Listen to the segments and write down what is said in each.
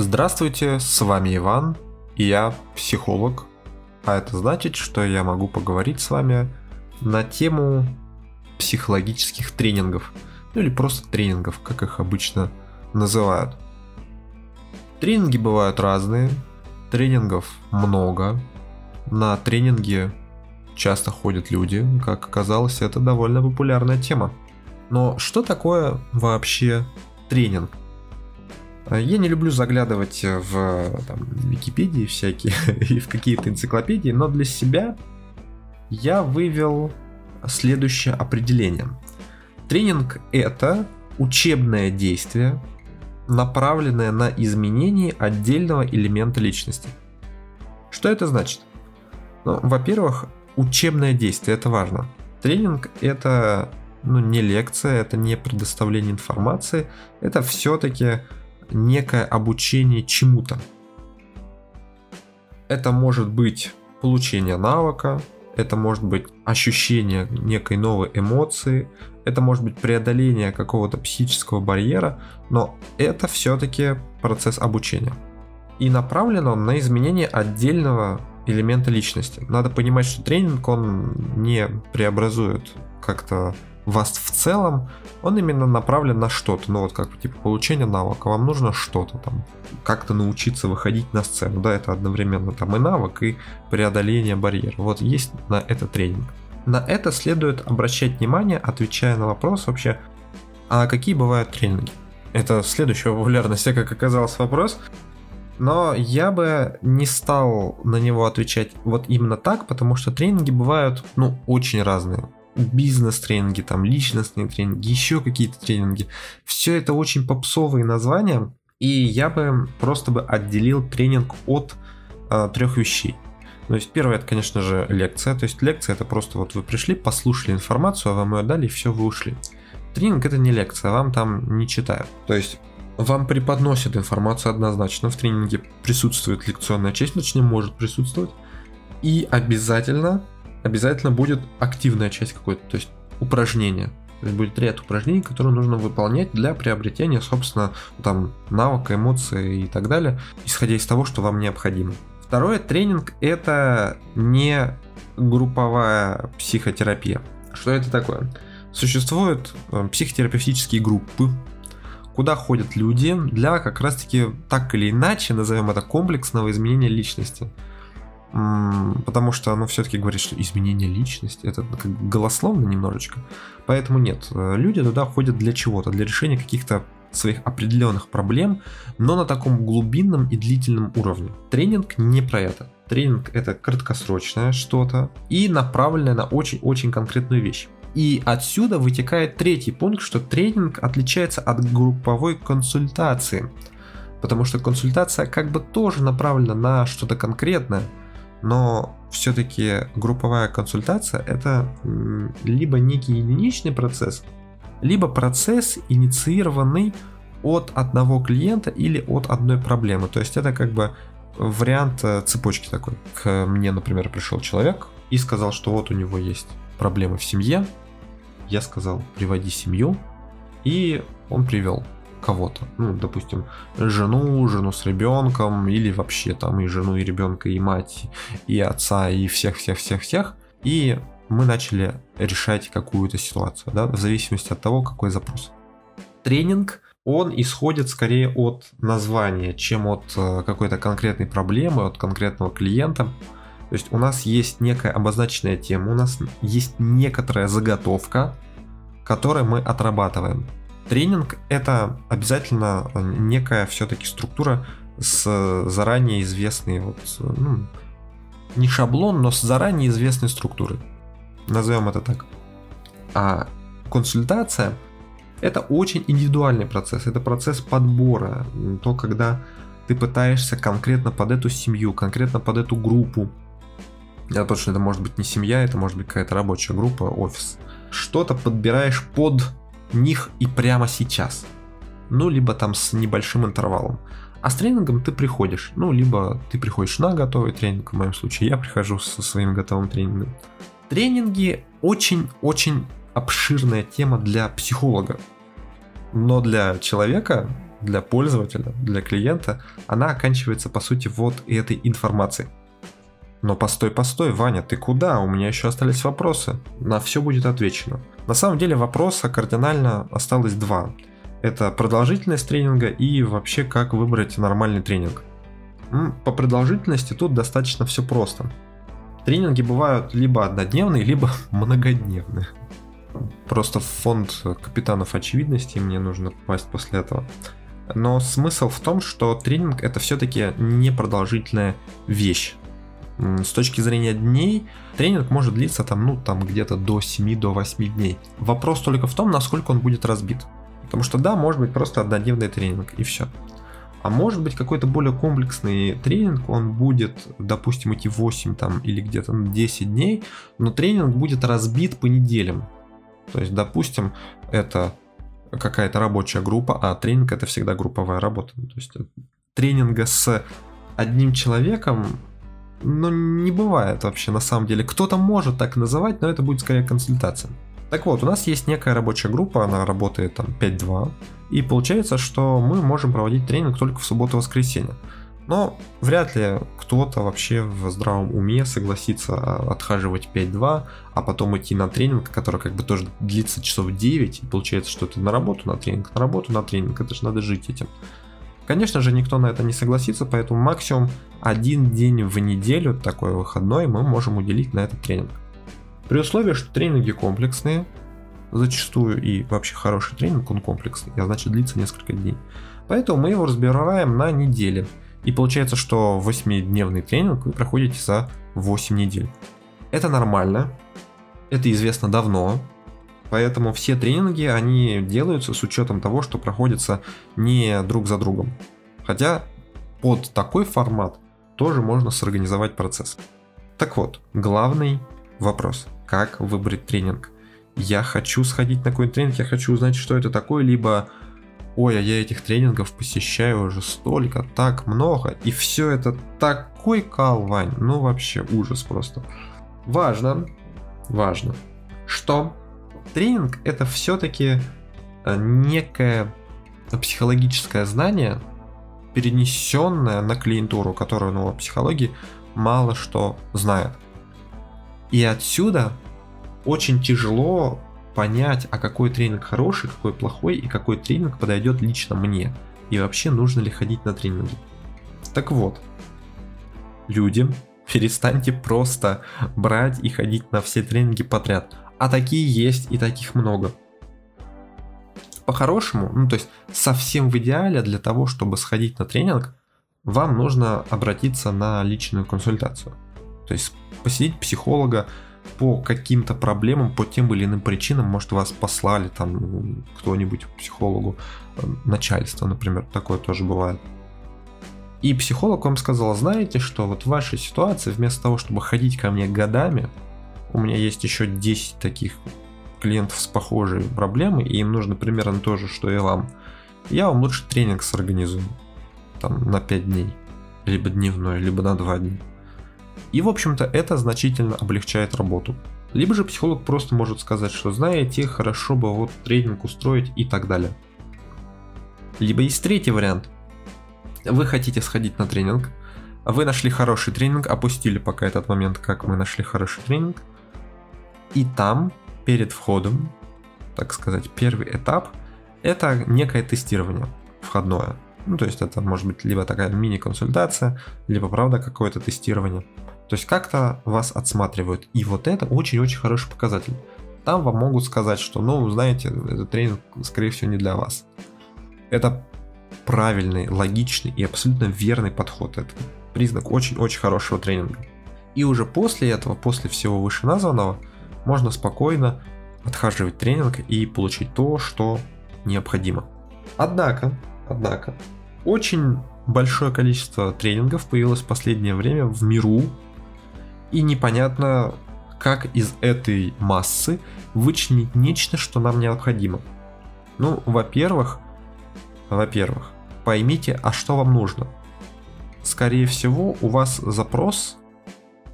Здравствуйте, с вами Иван, и я психолог, а это значит, что я могу поговорить с вами на тему психологических тренингов, ну или просто тренингов, как их обычно называют. Тренинги бывают разные, тренингов много, на тренинги часто ходят люди, как оказалось, это довольно популярная тема. Но что такое вообще тренинг? Я не люблю заглядывать в там, Википедии всякие и в какие-то энциклопедии, но для себя я вывел следующее определение. Тренинг – это учебное действие, направленное на изменение отдельного элемента личности. Что это значит? Ну, во-первых, учебное действие – это важно. Тренинг – это ну, не лекция, это не предоставление информации, это все-таки некое обучение чему-то. Это может быть получение навыка, это может быть ощущение некой новой эмоции, это может быть преодоление какого-то психического барьера, но это все-таки процесс обучения. И направлен он на изменение отдельного элемента личности. Надо понимать, что тренинг, он не преобразует как-то вас в целом, он именно направлен на что-то, ну вот как типа получение навыка, вам нужно что-то там, как-то научиться выходить на сцену, да, это одновременно там и навык, и преодоление барьера, вот есть на это тренинг. На это следует обращать внимание, отвечая на вопрос вообще, а какие бывают тренинги? Это следующая популярность, как оказалось вопрос, но я бы не стал на него отвечать вот именно так, потому что тренинги бывают, ну, очень разные бизнес-тренинги, там личностные тренинги, еще какие-то тренинги. Все это очень попсовые названия, и я бы просто бы отделил тренинг от э, трех вещей. То есть первое это, конечно же, лекция. То есть лекция это просто вот вы пришли, послушали информацию, а вам ее дали, и все, вы ушли. Тренинг это не лекция, вам там не читают. То есть вам преподносят информацию однозначно, в тренинге присутствует лекционная часть, точнее может присутствовать. И обязательно обязательно будет активная часть какой-то, то есть упражнение. То есть будет ряд упражнений, которые нужно выполнять для приобретения, собственно, там, навыка, эмоций и так далее, исходя из того, что вам необходимо. Второе, тренинг – это не групповая психотерапия. Что это такое? Существуют э, психотерапевтические группы, куда ходят люди для как раз-таки так или иначе, назовем это комплексного изменения личности. Потому что оно все-таки говорит, что изменение личности это как голословно немножечко. Поэтому нет, э, люди туда ходят для чего-то, для решения каких-то своих определенных проблем, но на таком глубинном и длительном уровне. Тренинг не про это. Тренинг это краткосрочное что-то и направленное на очень-очень конкретную вещь. И отсюда вытекает третий пункт, что тренинг отличается от групповой консультации. Потому что консультация как бы тоже направлена на что-то конкретное, но все-таки групповая консультация это либо некий единичный процесс, либо процесс, инициированный от одного клиента или от одной проблемы. То есть это как бы вариант э, цепочки такой. К мне, например, пришел человек и сказал, что вот у него есть проблемы в семье. Я сказал, приводи семью. И он привел кого-то. Ну, допустим, жену, жену с ребенком, или вообще там и жену, и ребенка, и мать, и отца, и всех-всех-всех-всех. И мы начали решать какую-то ситуацию, да, в зависимости от того, какой запрос. Тренинг, он исходит скорее от названия, чем от э, какой-то конкретной проблемы, от конкретного клиента. То есть у нас есть некая обозначенная тема, у нас есть некоторая заготовка, которой мы отрабатываем. Тренинг это обязательно некая все-таки структура с заранее известной, вот, ну, не шаблон, но с заранее известной структурой. Назовем это так. А консультация это очень индивидуальный процесс, это процесс подбора, то когда ты пытаешься конкретно под эту семью, конкретно под эту группу, я точно это может быть не семья, это может быть какая-то рабочая группа, офис, что-то подбираешь под них и прямо сейчас. Ну, либо там с небольшим интервалом. А с тренингом ты приходишь. Ну, либо ты приходишь на готовый тренинг, в моем случае я прихожу со своим готовым тренингом. Тренинги очень-очень обширная тема для психолога. Но для человека, для пользователя, для клиента, она оканчивается по сути вот этой информацией. Но постой, постой, Ваня, ты куда? У меня еще остались вопросы. На все будет отвечено. На самом деле вопроса кардинально осталось два. Это продолжительность тренинга и вообще как выбрать нормальный тренинг. По продолжительности тут достаточно все просто. Тренинги бывают либо однодневные, либо многодневные. Просто в фонд капитанов очевидности мне нужно попасть после этого. Но смысл в том, что тренинг это все-таки непродолжительная вещь. С точки зрения дней, тренинг может длиться там, ну, там где-то до 7-8 до 8 дней. Вопрос только в том, насколько он будет разбит. Потому что да, может быть просто однодневный тренинг и все. А может быть какой-то более комплексный тренинг, он будет, допустим, идти 8 там или где-то 10 дней, но тренинг будет разбит по неделям. То есть, допустим, это какая-то рабочая группа, а тренинг это всегда групповая работа. То есть тренинга с одним человеком ну, не бывает вообще на самом деле. Кто-то может так называть, но это будет скорее консультация. Так вот, у нас есть некая рабочая группа, она работает там 5-2, и получается, что мы можем проводить тренинг только в субботу и воскресенье. Но вряд ли кто-то вообще в здравом уме согласится отхаживать 5-2, а потом идти на тренинг, который как бы тоже длится часов 9, и получается, что это на работу, на тренинг, на работу, на тренинг, это же надо жить этим. Конечно же, никто на это не согласится, поэтому максимум один день в неделю, такой выходной, мы можем уделить на этот тренинг. При условии, что тренинги комплексные, зачастую и вообще хороший тренинг, он комплексный, а значит длится несколько дней. Поэтому мы его разбираем на неделе. И получается, что 8-дневный тренинг вы проходите за 8 недель. Это нормально, это известно давно, поэтому все тренинги, они делаются с учетом того, что проходится не друг за другом. Хотя под такой формат тоже можно сорганизовать процесс. Так вот, главный вопрос – как выбрать тренинг. Я хочу сходить на какой-то тренинг, я хочу узнать, что это такое, либо ой, а я этих тренингов посещаю уже столько, так много, и все это такой кал, Вань, ну вообще ужас просто. Важно, важно, что тренинг это все-таки э, некое психологическое знание, перенесенное на клиентуру, которую ну, о психологии мало что знает. И отсюда очень тяжело понять, а какой тренинг хороший, какой плохой и какой тренинг подойдет лично мне. И вообще нужно ли ходить на тренинги. Так вот, люди, перестаньте просто брать и ходить на все тренинги подряд. А такие есть и таких много. По-хорошему, ну то есть совсем в идеале для того, чтобы сходить на тренинг, вам нужно обратиться на личную консультацию. То есть посетить психолога по каким-то проблемам, по тем или иным причинам, может вас послали там кто-нибудь к психологу, э, начальство, например, такое тоже бывает. И психолог вам сказал, знаете, что вот в вашей ситуации, вместо того, чтобы ходить ко мне годами, у меня есть еще 10 таких клиентов с похожей проблемой, и им нужно примерно то же, что и вам, я вам лучше тренинг сорганизую. Там на 5 дней. Либо дневной, либо на 2 дня. И в общем-то это значительно облегчает работу. Либо же психолог просто может сказать, что знаете, хорошо бы вот тренинг устроить и так далее. Либо есть третий вариант. Вы хотите сходить на тренинг, вы нашли хороший тренинг, опустили пока этот момент, как мы нашли хороший тренинг, и там, перед входом, так сказать, первый этап, это некое тестирование входное. Ну, то есть это может быть либо такая мини-консультация, либо, правда, какое-то тестирование. То есть как-то вас отсматривают. И вот это очень-очень хороший показатель. Там вам могут сказать, что, ну, знаете, этот тренинг, скорее всего, не для вас. Это правильный, логичный и абсолютно верный подход. Это признак очень-очень хорошего тренинга. И уже после этого, после всего вышеназванного, можно спокойно отхаживать тренинг и получить то, что необходимо. Однако, однако, очень большое количество тренингов появилось в последнее время в миру, и непонятно, как из этой массы вычленить нечто, что нам необходимо. Ну, во-первых, во-первых, поймите, а что вам нужно. Скорее всего, у вас запрос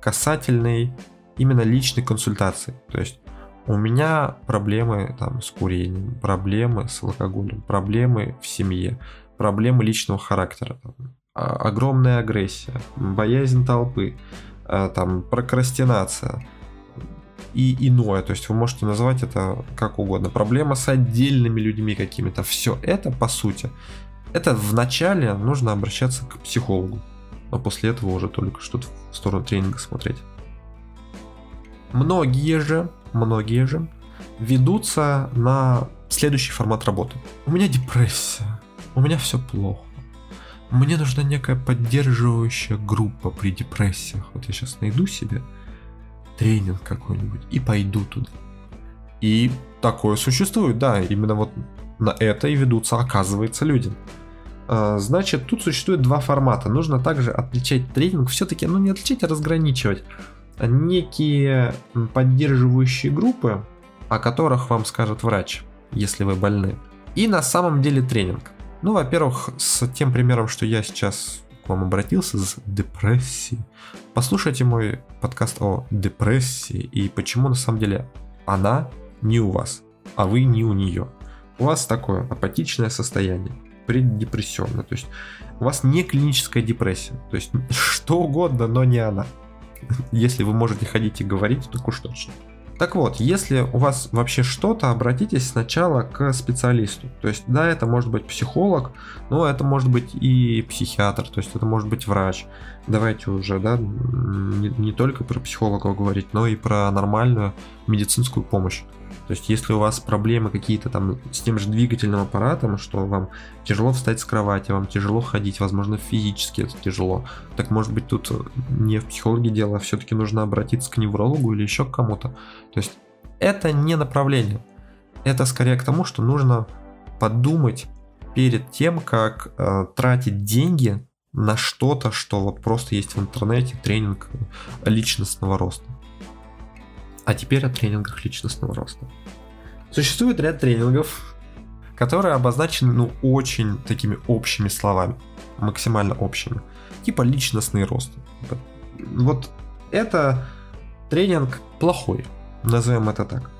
касательный именно личной консультации. То есть у меня проблемы там с курением, проблемы с алкоголем, проблемы в семье, проблемы личного характера. Там, а, огромная агрессия, боязнь толпы, а, там, прокрастинация и иное. То есть вы можете назвать это как угодно. Проблема с отдельными людьми какими-то. Все это, по сути, это вначале нужно обращаться к психологу. А после этого уже только что-то в сторону тренинга смотреть. Многие же, многие же ведутся на следующий формат работы. У меня депрессия, у меня все плохо. Мне нужна некая поддерживающая группа при депрессиях. Вот я сейчас найду себе тренинг какой-нибудь и пойду туда. И такое существует, да, именно вот на это и ведутся, оказывается, люди. А, значит, тут существует два формата. Нужно также отличать тренинг, все-таки, ну не отличать, а разграничивать. Некие поддерживающие группы, о которых вам скажет врач, если вы больны. И на самом деле тренинг. Ну, во-первых, с тем примером, что я сейчас к вам обратился с депрессией. Послушайте мой подкаст о депрессии и почему на самом деле она не у вас, а вы не у нее. У вас такое апатичное состояние, преддепрессионное, то есть у вас не клиническая депрессия, то есть что угодно, но не она. Если вы можете ходить и говорить, так уж точно. Так вот, если у вас вообще что-то, обратитесь сначала к специалисту. То есть, да, это может быть психолог, но это может быть и психиатр, то есть это может быть врач. Давайте уже, да, не, не только про психолога говорить, но и про нормальную медицинскую помощь. То есть, если у вас проблемы какие-то там с тем же двигательным аппаратом, что вам тяжело встать с кровати, вам тяжело ходить, возможно, физически это тяжело, так может быть тут не в психологе дело, а все-таки нужно обратиться к неврологу или еще к кому-то. То есть, это не направление. Это скорее к тому, что нужно подумать перед тем, как э, тратить деньги на что-то, что вот просто есть в интернете, тренинг личностного роста. А теперь о тренингах личностного роста. Существует ряд тренингов, которые обозначены, ну, очень такими общими словами, максимально общими, типа личностный рост. Вот это тренинг плохой, назовем это так.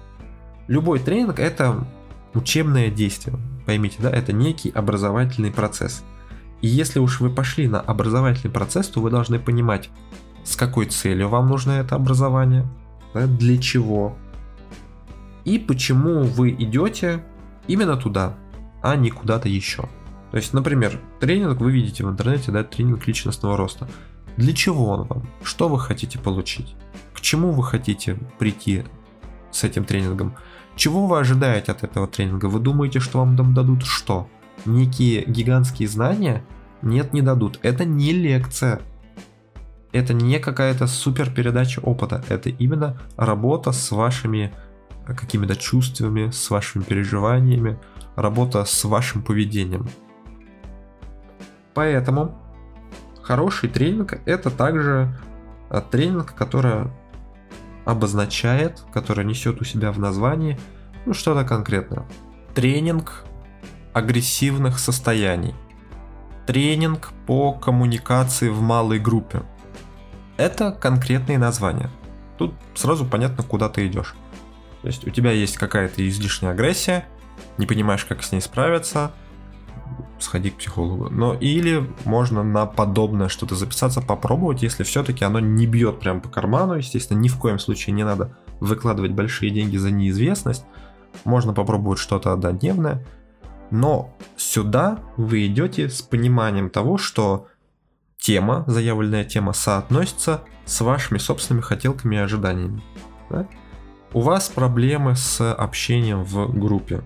Любой тренинг это учебное действие, поймите, да, это некий образовательный процесс. И если уж вы пошли на образовательный процесс, то вы должны понимать, с какой целью вам нужно это образование, да, для чего и почему вы идете именно туда, а не куда-то еще. То есть, например, тренинг вы видите в интернете, да, тренинг личностного роста. Для чего он вам? Что вы хотите получить? К чему вы хотите прийти с этим тренингом? Чего вы ожидаете от этого тренинга? Вы думаете, что вам там дадут что? Некие гигантские знания? Нет, не дадут. Это не лекция это не какая-то супер передача опыта, это именно работа с вашими э, какими-то чувствами, с вашими переживаниями, работа с вашим поведением. Поэтому хороший тренинг это также э, тренинг, который обозначает, который несет у себя в названии ну, что-то конкретное. Тренинг агрессивных состояний. Тренинг по коммуникации в малой группе. Это конкретные названия. Тут сразу понятно, куда ты идешь. То есть у тебя есть какая-то излишняя агрессия, не понимаешь, как с ней справиться, сходи к психологу. Но или можно на подобное что-то записаться, попробовать, если все-таки оно не бьет прям по карману. Естественно, ни в коем случае не надо выкладывать большие деньги за неизвестность. Можно попробовать что-то однодневное. Но сюда вы идете с пониманием того, что тема, заявленная тема соотносится с вашими собственными хотелками и ожиданиями. Да? У вас проблемы с общением в группе,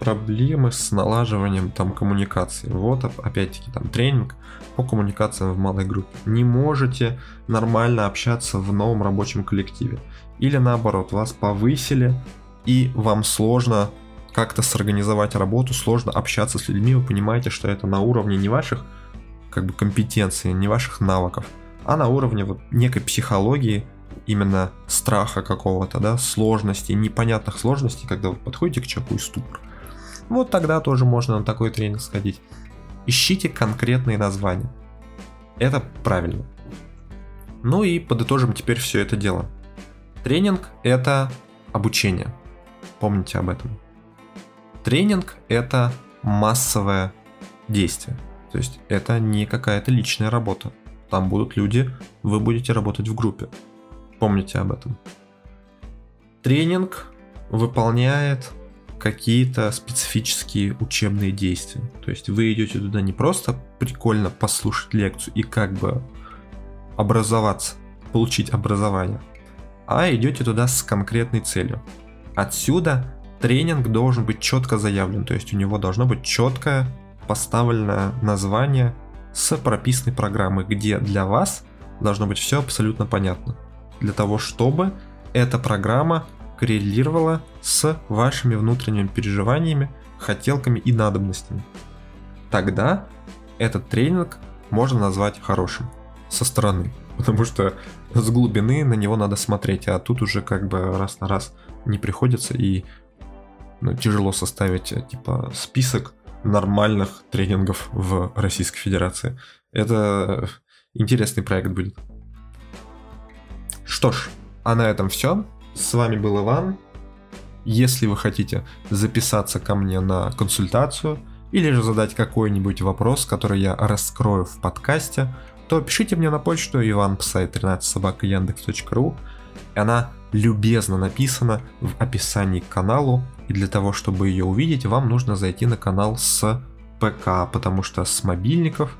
проблемы с налаживанием там коммуникации. Вот опять-таки там тренинг по коммуникациям в малой группе. Не можете нормально общаться в новом рабочем коллективе. Или наоборот, вас повысили и вам сложно как-то сорганизовать работу, сложно общаться с людьми, вы понимаете, что это на уровне не ваших как бы компетенции, не ваших навыков, а на уровне вот некой психологии, именно страха какого-то, да, сложностей, непонятных сложностей, когда вы подходите к человеку и ступор. Вот тогда тоже можно на такой тренинг сходить. Ищите конкретные названия. Это правильно. Ну и подытожим теперь все это дело. Тренинг – это обучение. Помните об этом. Тренинг – это массовое действия. То есть это не какая-то личная работа. Там будут люди, вы будете работать в группе. Помните об этом. Тренинг выполняет какие-то специфические учебные действия. То есть вы идете туда не просто прикольно послушать лекцию и как бы образоваться, получить образование, а идете туда с конкретной целью. Отсюда тренинг должен быть четко заявлен, то есть у него должно быть четкое поставленное название с прописанной программой, где для вас должно быть все абсолютно понятно. Для того, чтобы эта программа коррелировала с вашими внутренними переживаниями, хотелками и надобностями. Тогда этот тренинг можно назвать хорошим со стороны, потому что с глубины на него надо смотреть, а тут уже как бы раз на раз не приходится и ну, тяжело составить типа список нормальных тренингов в Российской Федерации. Это интересный проект будет. Что ж, а на этом все. С вами был Иван. Если вы хотите записаться ко мне на консультацию или же задать какой-нибудь вопрос, который я раскрою в подкасте, то пишите мне на почту ivanpsai13 собака яндекс.ру. Она любезно написана в описании к каналу, и для того, чтобы ее увидеть, вам нужно зайти на канал с ПК, потому что с мобильников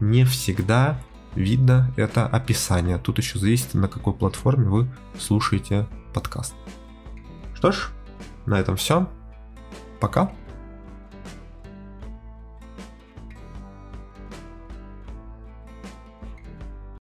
не всегда видно это описание. Тут еще зависит, на какой платформе вы слушаете подкаст. Что ж, на этом все. Пока.